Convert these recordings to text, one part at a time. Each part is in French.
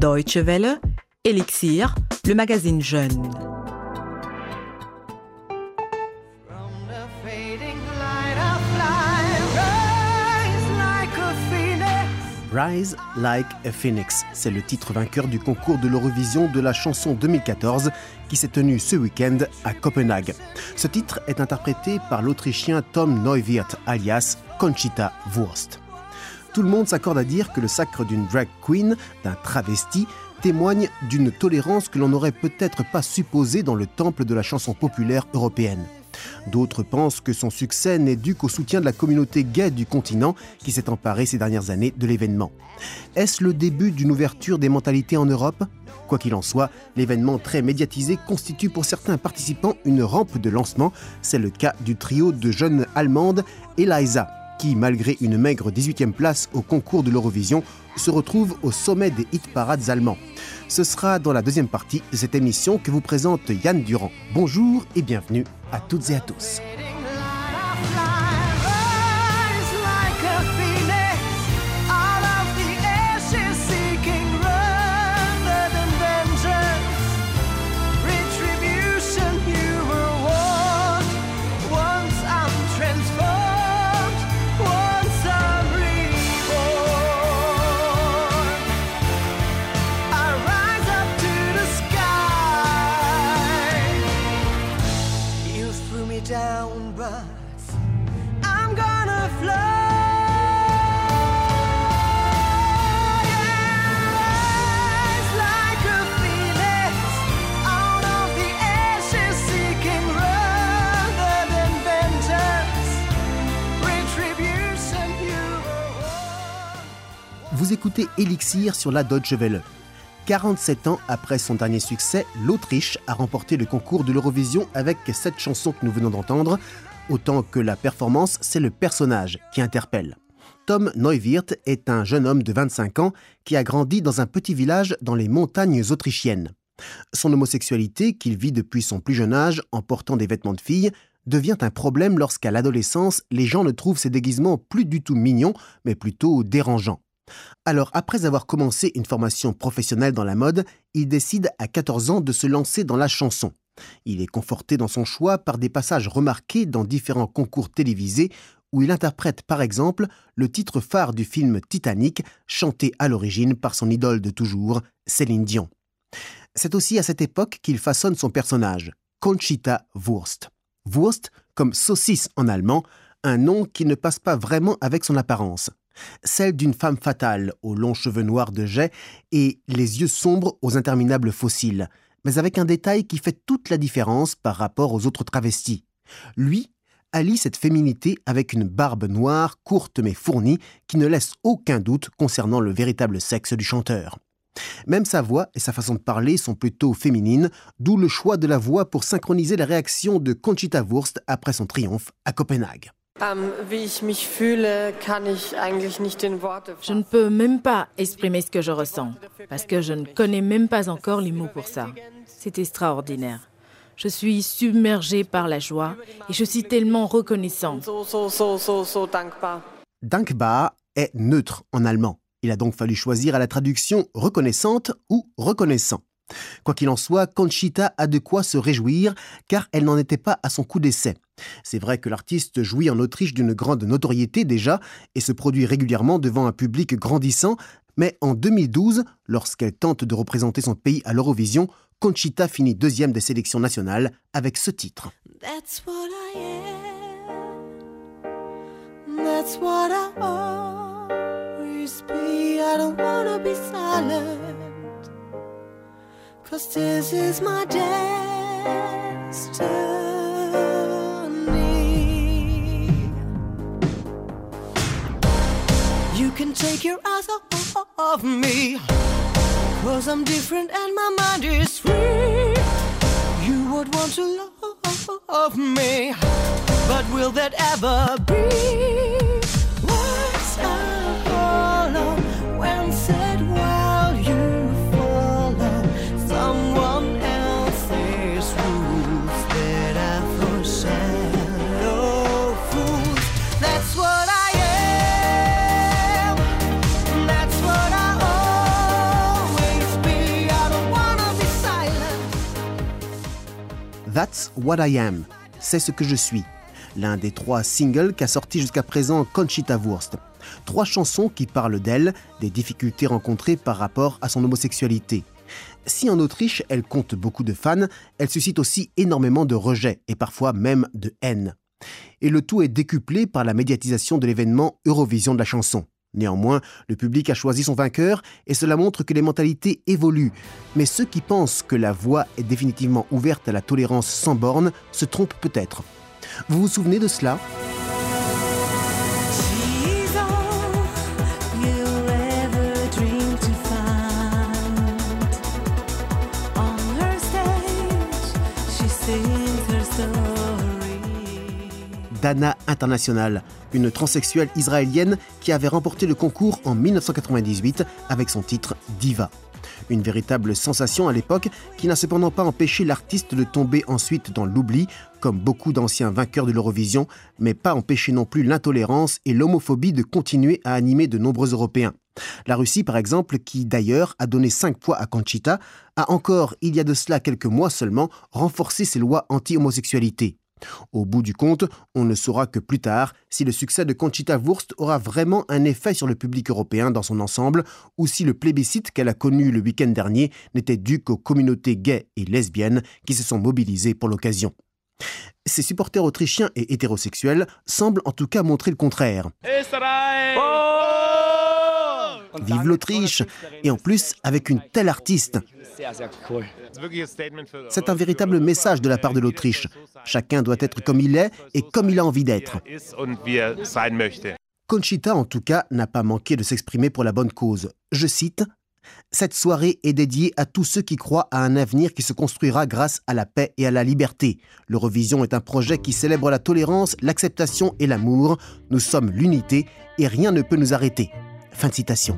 Deutsche Welle, Elixir, le magazine Jeune. Rise Like a Phoenix, c'est le titre vainqueur du concours de l'Eurovision de la chanson 2014 qui s'est tenu ce week-end à Copenhague. Ce titre est interprété par l'Autrichien Tom Neuwirth alias Conchita Wurst. Tout le monde s'accorde à dire que le sacre d'une drag queen, d'un travesti, témoigne d'une tolérance que l'on n'aurait peut-être pas supposée dans le temple de la chanson populaire européenne. D'autres pensent que son succès n'est dû qu'au soutien de la communauté gay du continent qui s'est emparée ces dernières années de l'événement. Est-ce le début d'une ouverture des mentalités en Europe? Quoi qu'il en soit, l'événement très médiatisé constitue pour certains participants une rampe de lancement. C'est le cas du trio de jeunes allemandes Eliza, qui, malgré une maigre 18e place au concours de l'Eurovision, se retrouve au sommet des hit parades allemands. Ce sera dans la deuxième partie de cette émission que vous présente Yann Durand. Bonjour et bienvenue à toutes et à tous. Vous écoutez Elixir sur la Deutsche Welle. 47 ans après son dernier succès, l'Autriche a remporté le concours de l'Eurovision avec cette chanson que nous venons d'entendre. Autant que la performance, c'est le personnage qui interpelle. Tom Neuwirth est un jeune homme de 25 ans qui a grandi dans un petit village dans les montagnes autrichiennes. Son homosexualité, qu'il vit depuis son plus jeune âge en portant des vêtements de fille, devient un problème lorsqu'à l'adolescence, les gens ne trouvent ses déguisements plus du tout mignons, mais plutôt dérangeants. Alors, après avoir commencé une formation professionnelle dans la mode, il décide à 14 ans de se lancer dans la chanson. Il est conforté dans son choix par des passages remarqués dans différents concours télévisés où il interprète par exemple le titre phare du film Titanic, chanté à l'origine par son idole de toujours, Céline Dion. C'est aussi à cette époque qu'il façonne son personnage, Conchita Wurst. Wurst comme saucisse en allemand, un nom qui ne passe pas vraiment avec son apparence celle d'une femme fatale aux longs cheveux noirs de jet et les yeux sombres aux interminables fossiles, mais avec un détail qui fait toute la différence par rapport aux autres travestis. Lui allie cette féminité avec une barbe noire, courte mais fournie, qui ne laisse aucun doute concernant le véritable sexe du chanteur. Même sa voix et sa façon de parler sont plutôt féminines, d'où le choix de la voix pour synchroniser la réaction de Conchita Wurst après son triomphe à Copenhague. Ähm, je ne peux même pas exprimer ce que je ressens, parce que je ne connais même pas encore les mots pour ça. C'est extraordinaire. Je suis submergée par la joie et je suis tellement reconnaissante. Dankbar est neutre en allemand. Il a donc fallu choisir à la traduction reconnaissante ou reconnaissant. Quoi qu'il en soit, Conchita a de quoi se réjouir car elle n'en était pas à son coup d'essai. C'est vrai que l'artiste jouit en Autriche d'une grande notoriété déjà et se produit régulièrement devant un public grandissant, mais en 2012, lorsqu'elle tente de représenter son pays à l'Eurovision, Conchita finit deuxième des sélections nationales avec ce titre. That's what I am. That's what I. take your eyes off of me. Cause I'm different and my mind is free. You would want to love me, but will that ever be? That's What I Am, C'est ce que je suis, l'un des trois singles qu'a sorti jusqu'à présent Conchita Wurst. Trois chansons qui parlent d'elle, des difficultés rencontrées par rapport à son homosexualité. Si en Autriche elle compte beaucoup de fans, elle suscite aussi énormément de rejets et parfois même de haine. Et le tout est décuplé par la médiatisation de l'événement Eurovision de la chanson. Néanmoins, le public a choisi son vainqueur et cela montre que les mentalités évoluent. Mais ceux qui pensent que la voie est définitivement ouverte à la tolérance sans borne se trompent peut-être. Vous vous souvenez de cela? Dana International, une transsexuelle israélienne qui avait remporté le concours en 1998 avec son titre Diva. Une véritable sensation à l'époque qui n'a cependant pas empêché l'artiste de tomber ensuite dans l'oubli, comme beaucoup d'anciens vainqueurs de l'Eurovision, mais pas empêché non plus l'intolérance et l'homophobie de continuer à animer de nombreux Européens. La Russie, par exemple, qui d'ailleurs a donné 5 poids à Conchita, a encore, il y a de cela quelques mois seulement, renforcé ses lois anti-homosexualité. Au bout du compte, on ne saura que plus tard si le succès de Conchita Wurst aura vraiment un effet sur le public européen dans son ensemble ou si le plébiscite qu'elle a connu le week-end dernier n'était dû qu'aux communautés gays et lesbiennes qui se sont mobilisées pour l'occasion. Ses supporters autrichiens et hétérosexuels semblent en tout cas montrer le contraire. Vive l'Autriche Et en plus, avec une telle artiste. C'est un véritable message de la part de l'Autriche. Chacun doit être comme il est et comme il a envie d'être. Conchita, en tout cas, n'a pas manqué de s'exprimer pour la bonne cause. Je cite cette soirée est dédiée à tous ceux qui croient à un avenir qui se construira grâce à la paix et à la liberté. L'Eurovision est un projet qui célèbre la tolérance, l'acceptation et l'amour. Nous sommes l'unité et rien ne peut nous arrêter. Fin de citation.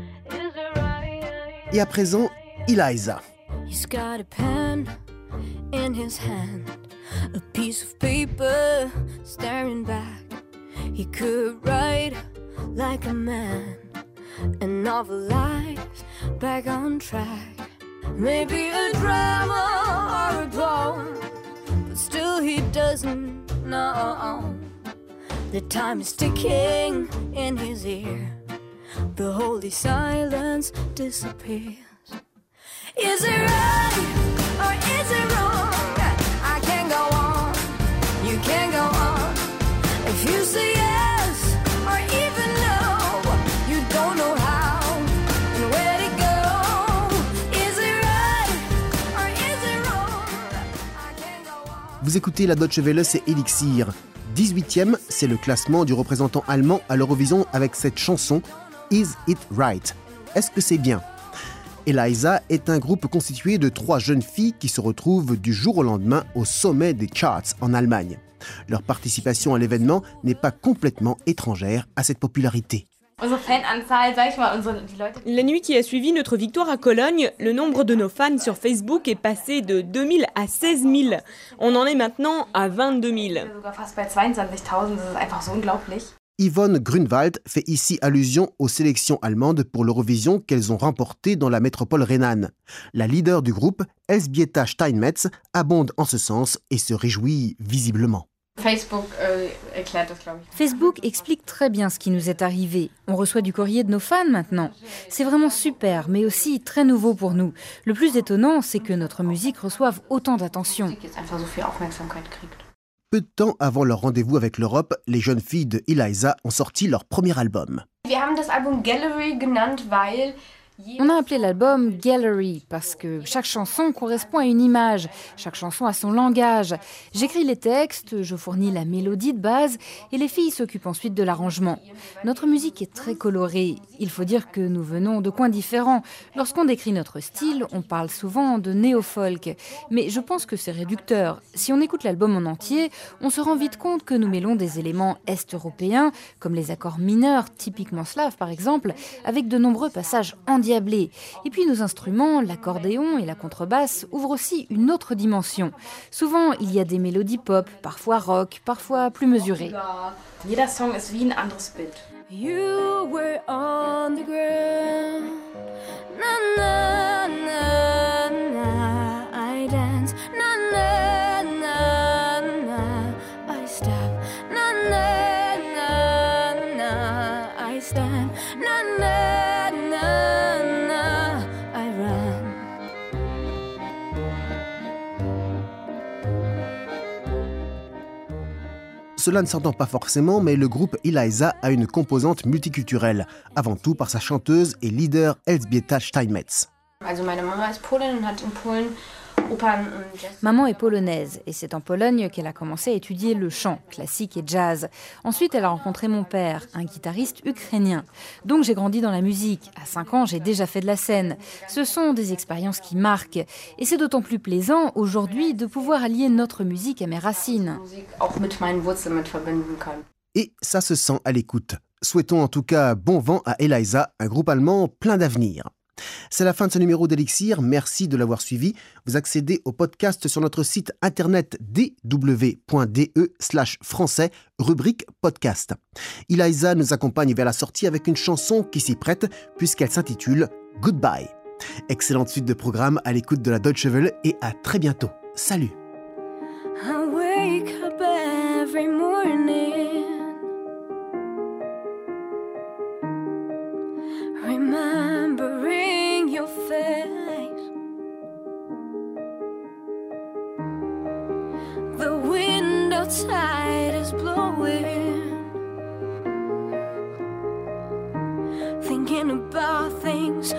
Et à présent, Eliza. He's got a pen in his hand, a piece of paper staring back. He could write like a man, a novel life back on track. Maybe a drama or a poem, but still he doesn't know. The time is ticking in his ear. The holy silence disappears. Vous écoutez la Deutsche Welle, Elixir. 18e, c'est le classement du représentant allemand à l'Eurovision avec cette chanson Is It Right? Est-ce que c'est bien? Eliza est un groupe constitué de trois jeunes filles qui se retrouvent du jour au lendemain au sommet des charts en Allemagne. Leur participation à l'événement n'est pas complètement étrangère à cette popularité. La nuit qui a suivi notre victoire à Cologne, le nombre de nos fans sur Facebook est passé de 2000 à 16 000. On en est maintenant à 22 000. Yvonne Grunwald fait ici allusion aux sélections allemandes pour l'Eurovision qu'elles ont remportées dans la métropole rhénane. La leader du groupe, Elsbieta Steinmetz, abonde en ce sens et se réjouit visiblement. Euh, Facebook explique très bien ce qui nous est arrivé. On reçoit du courrier de nos fans maintenant. C'est vraiment super, mais aussi très nouveau pour nous. Le plus étonnant, c'est que notre musique reçoive autant d'attention. Peu de temps avant leur rendez-vous avec l'Europe, les jeunes filles de Eliza ont sorti leur premier album. On a appelé l'album Gallery parce que chaque chanson correspond à une image, chaque chanson a son langage. J'écris les textes, je fournis la mélodie de base et les filles s'occupent ensuite de l'arrangement. Notre musique est très colorée. Il faut dire que nous venons de coins différents. Lorsqu'on décrit notre style, on parle souvent de néo-folk, mais je pense que c'est réducteur. Si on écoute l'album en entier, on se rend vite compte que nous mêlons des éléments est-européens, comme les accords mineurs typiquement slaves par exemple, avec de nombreux passages en et puis nos instruments, l'accordéon et la contrebasse, ouvrent aussi une autre dimension. Souvent, il y a des mélodies pop, parfois rock, parfois plus mesurées. Jeder Song ist wie ein anderes Bild. Cela ne s'entend pas forcément, mais le groupe Eliza a une composante multiculturelle, avant tout par sa chanteuse et leader Elzbieta Steinmetz. Maman est polonaise et c'est en Pologne qu'elle a commencé à étudier le chant, classique et jazz. Ensuite, elle a rencontré mon père, un guitariste ukrainien. Donc j'ai grandi dans la musique. À 5 ans, j'ai déjà fait de la scène. Ce sont des expériences qui marquent. Et c'est d'autant plus plaisant aujourd'hui de pouvoir allier notre musique à mes racines. Et ça se sent à l'écoute. Souhaitons en tout cas bon vent à Eliza, un groupe allemand plein d'avenir. C'est la fin de ce numéro d'Elixir. Merci de l'avoir suivi. Vous accédez au podcast sur notre site internet dw.de slash français, rubrique podcast. Eliza nous accompagne vers la sortie avec une chanson qui s'y prête puisqu'elle s'intitule Goodbye. Excellente suite de programme à l'écoute de la Deutsche Welle et à très bientôt. Salut. Things